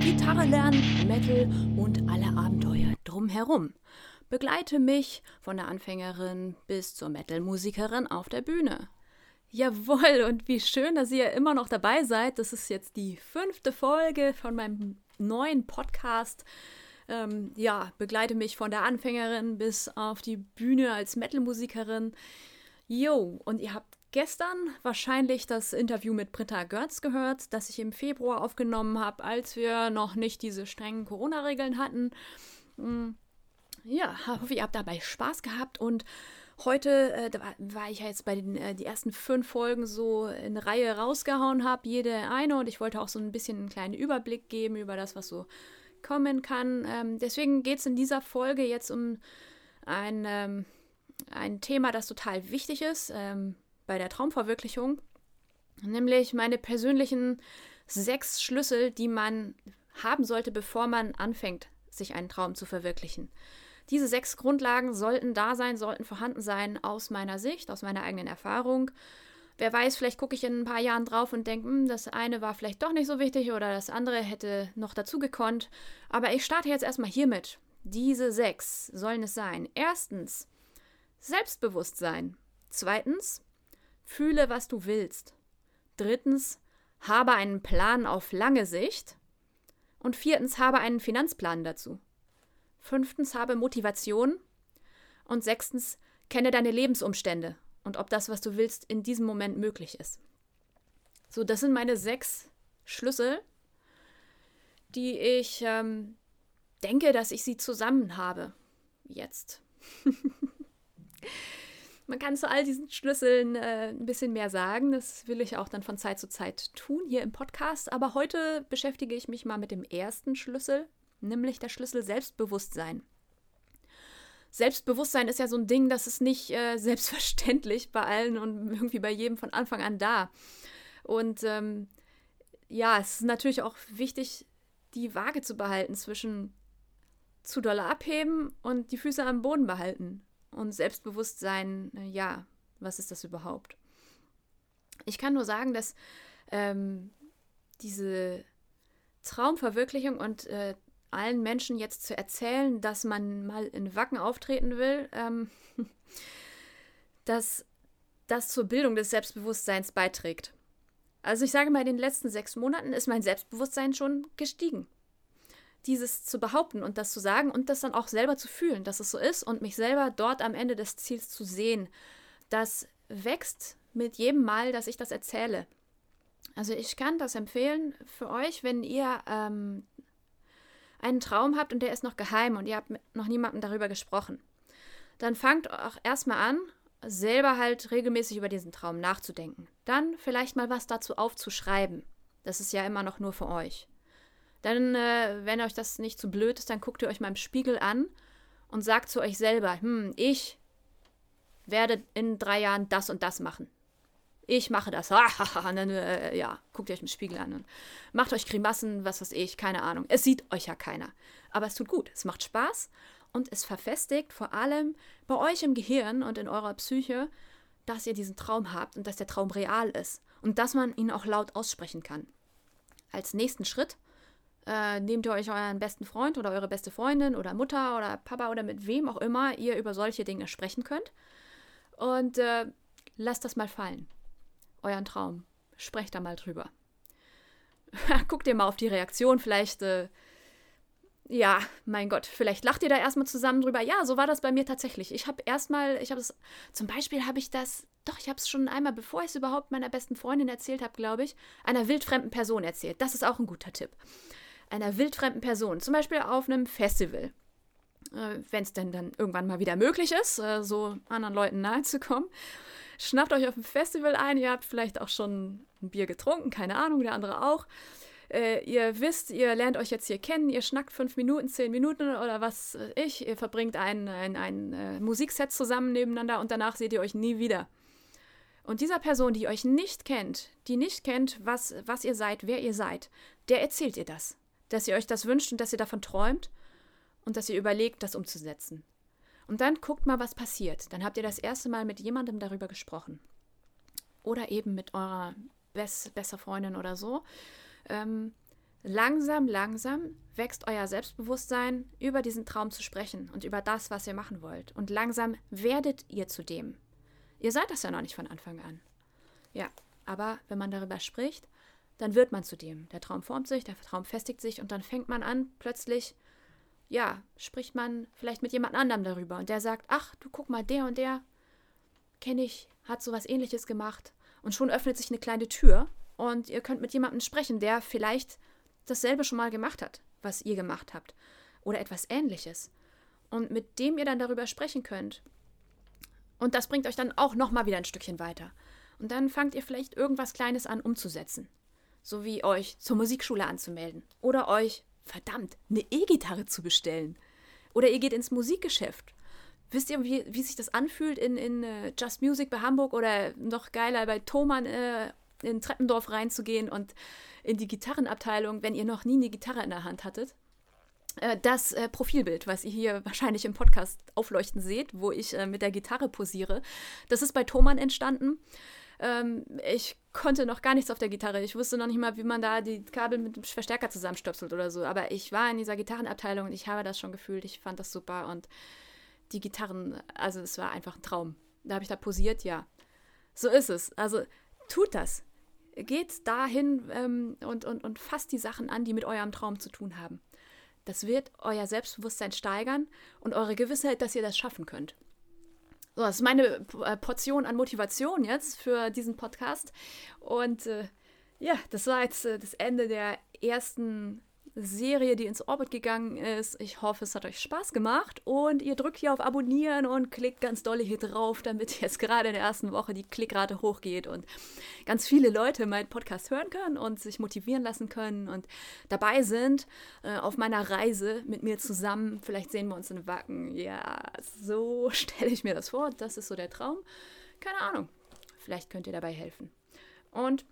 Gitarre lernen, Metal und alle Abenteuer drumherum. Begleite mich von der Anfängerin bis zur Metal-Musikerin auf der Bühne. Jawohl, und wie schön, dass ihr immer noch dabei seid. Das ist jetzt die fünfte Folge von meinem neuen Podcast. Ähm, ja, begleite mich von der Anfängerin bis auf die Bühne als Metal-Musikerin. Jo, und ihr habt gestern wahrscheinlich das Interview mit Britta Görz gehört, das ich im Februar aufgenommen habe, als wir noch nicht diese strengen Corona-Regeln hatten. Hm, ja, hoffe, ihr habt dabei Spaß gehabt und heute äh, war ich ja jetzt bei den äh, die ersten fünf Folgen so in Reihe rausgehauen habe, jede eine und ich wollte auch so ein bisschen einen kleinen Überblick geben über das, was so kommen kann. Ähm, deswegen geht es in dieser Folge jetzt um ein, ähm, ein Thema, das total wichtig ist ähm, bei der Traumverwirklichung, nämlich meine persönlichen sechs Schlüssel, die man haben sollte, bevor man anfängt, sich einen Traum zu verwirklichen. Diese sechs Grundlagen sollten da sein, sollten vorhanden sein aus meiner Sicht, aus meiner eigenen Erfahrung. Wer weiß, vielleicht gucke ich in ein paar Jahren drauf und denke, hm, das eine war vielleicht doch nicht so wichtig oder das andere hätte noch dazu gekonnt. Aber ich starte jetzt erstmal hiermit. Diese sechs sollen es sein. Erstens, Selbstbewusstsein. Zweitens, fühle, was du willst. Drittens, habe einen Plan auf lange Sicht. Und viertens, habe einen Finanzplan dazu. Fünftens, habe Motivation. Und sechstens, kenne deine Lebensumstände und ob das, was du willst, in diesem Moment möglich ist. So, das sind meine sechs Schlüssel, die ich ähm, denke, dass ich sie zusammen habe. Jetzt. Man kann zu all diesen Schlüsseln äh, ein bisschen mehr sagen. Das will ich auch dann von Zeit zu Zeit tun hier im Podcast. Aber heute beschäftige ich mich mal mit dem ersten Schlüssel, nämlich der Schlüssel Selbstbewusstsein. Selbstbewusstsein ist ja so ein Ding, das ist nicht äh, selbstverständlich bei allen und irgendwie bei jedem von Anfang an da. Und ähm, ja, es ist natürlich auch wichtig, die Waage zu behalten zwischen zu doll abheben und die Füße am Boden behalten. Und Selbstbewusstsein, äh, ja, was ist das überhaupt? Ich kann nur sagen, dass ähm, diese Traumverwirklichung und äh, allen Menschen jetzt zu erzählen, dass man mal in Wacken auftreten will, ähm, dass das zur Bildung des Selbstbewusstseins beiträgt. Also ich sage mal, in den letzten sechs Monaten ist mein Selbstbewusstsein schon gestiegen. Dieses zu behaupten und das zu sagen und das dann auch selber zu fühlen, dass es so ist und mich selber dort am Ende des Ziels zu sehen, das wächst mit jedem Mal, dass ich das erzähle. Also ich kann das empfehlen für euch, wenn ihr ähm, einen Traum habt und der ist noch geheim und ihr habt noch niemandem darüber gesprochen, dann fangt auch erstmal an, selber halt regelmäßig über diesen Traum nachzudenken. Dann vielleicht mal was dazu aufzuschreiben. Das ist ja immer noch nur für euch. Dann, äh, wenn euch das nicht zu blöd ist, dann guckt ihr euch mal im Spiegel an und sagt zu euch selber, hm, ich werde in drei Jahren das und das machen ich mache das. und dann, äh, ja, guckt euch im Spiegel an und macht euch Grimassen, was weiß ich, keine Ahnung. Es sieht euch ja keiner. Aber es tut gut, es macht Spaß und es verfestigt vor allem bei euch im Gehirn und in eurer Psyche, dass ihr diesen Traum habt und dass der Traum real ist und dass man ihn auch laut aussprechen kann. Als nächsten Schritt äh, nehmt ihr euch euren besten Freund oder eure beste Freundin oder Mutter oder Papa oder mit wem auch immer ihr über solche Dinge sprechen könnt und äh, lasst das mal fallen euren Traum. Sprecht da mal drüber. Guckt ihr mal auf die Reaktion, vielleicht, äh, ja, mein Gott, vielleicht lacht ihr da erstmal zusammen drüber. Ja, so war das bei mir tatsächlich. Ich habe erstmal, ich habe es, zum Beispiel habe ich das, doch, ich habe es schon einmal, bevor ich es überhaupt meiner besten Freundin erzählt habe, glaube ich, einer wildfremden Person erzählt. Das ist auch ein guter Tipp. Einer wildfremden Person, zum Beispiel auf einem Festival. Äh, Wenn es denn dann irgendwann mal wieder möglich ist, äh, so anderen Leuten nahe zu kommen schnappt euch auf ein Festival ein, ihr habt vielleicht auch schon ein Bier getrunken, keine Ahnung, der andere auch. Äh, ihr wisst, ihr lernt euch jetzt hier kennen, ihr schnackt fünf Minuten, zehn Minuten oder was ich, ihr verbringt ein, ein, ein äh, Musikset zusammen nebeneinander und danach seht ihr euch nie wieder. Und dieser Person, die euch nicht kennt, die nicht kennt, was, was ihr seid, wer ihr seid, der erzählt ihr das. Dass ihr euch das wünscht und dass ihr davon träumt und dass ihr überlegt, das umzusetzen. Und dann guckt mal, was passiert. Dann habt ihr das erste Mal mit jemandem darüber gesprochen. Oder eben mit eurer best, bester Freundin oder so. Ähm, langsam, langsam wächst euer Selbstbewusstsein, über diesen Traum zu sprechen und über das, was ihr machen wollt. Und langsam werdet ihr zu dem. Ihr seid das ja noch nicht von Anfang an. Ja, aber wenn man darüber spricht, dann wird man zu dem. Der Traum formt sich, der Traum festigt sich und dann fängt man an, plötzlich, ja, spricht man vielleicht mit jemand anderem darüber und der sagt, ach, du guck mal, der und der, kenne ich, hat sowas ähnliches gemacht. Und schon öffnet sich eine kleine Tür und ihr könnt mit jemandem sprechen, der vielleicht dasselbe schon mal gemacht hat, was ihr gemacht habt. Oder etwas ähnliches. Und mit dem ihr dann darüber sprechen könnt. Und das bringt euch dann auch nochmal wieder ein Stückchen weiter. Und dann fangt ihr vielleicht irgendwas Kleines an umzusetzen. So wie euch zur Musikschule anzumelden. Oder euch, verdammt, eine E-Gitarre zu bestellen. Oder ihr geht ins Musikgeschäft. Wisst ihr, wie, wie sich das anfühlt in, in uh, Just Music bei Hamburg oder noch geiler bei Thomann äh, in Treppendorf reinzugehen und in die Gitarrenabteilung, wenn ihr noch nie eine Gitarre in der Hand hattet? Äh, das äh, Profilbild, was ihr hier wahrscheinlich im Podcast aufleuchten seht, wo ich äh, mit der Gitarre posiere, das ist bei Thomann entstanden. Ähm, ich konnte noch gar nichts auf der Gitarre. Ich wusste noch nicht mal, wie man da die Kabel mit dem Verstärker zusammenstöpselt oder so. Aber ich war in dieser Gitarrenabteilung und ich habe das schon gefühlt. Ich fand das super und die Gitarren, also es war einfach ein Traum. Da habe ich da posiert, ja. So ist es. Also tut das. Geht dahin ähm, und, und, und fasst die Sachen an, die mit eurem Traum zu tun haben. Das wird euer Selbstbewusstsein steigern und eure Gewissheit, dass ihr das schaffen könnt. So, das ist meine äh, Portion an Motivation jetzt für diesen Podcast. Und äh, ja, das war jetzt äh, das Ende der ersten Serie, die ins Orbit gegangen ist. Ich hoffe, es hat euch Spaß gemacht und ihr drückt hier auf Abonnieren und klickt ganz dolle hier drauf, damit jetzt gerade in der ersten Woche die Klickrate hochgeht und ganz viele Leute meinen Podcast hören können und sich motivieren lassen können und dabei sind äh, auf meiner Reise mit mir zusammen. Vielleicht sehen wir uns in Wacken. Ja, so stelle ich mir das vor. Das ist so der Traum. Keine Ahnung. Vielleicht könnt ihr dabei helfen. Und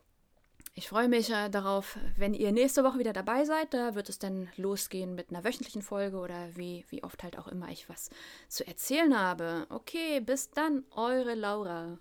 ich freue mich äh, darauf, wenn ihr nächste Woche wieder dabei seid. Da wird es dann losgehen mit einer wöchentlichen Folge oder wie, wie oft halt auch immer ich was zu erzählen habe. Okay, bis dann, eure Laura.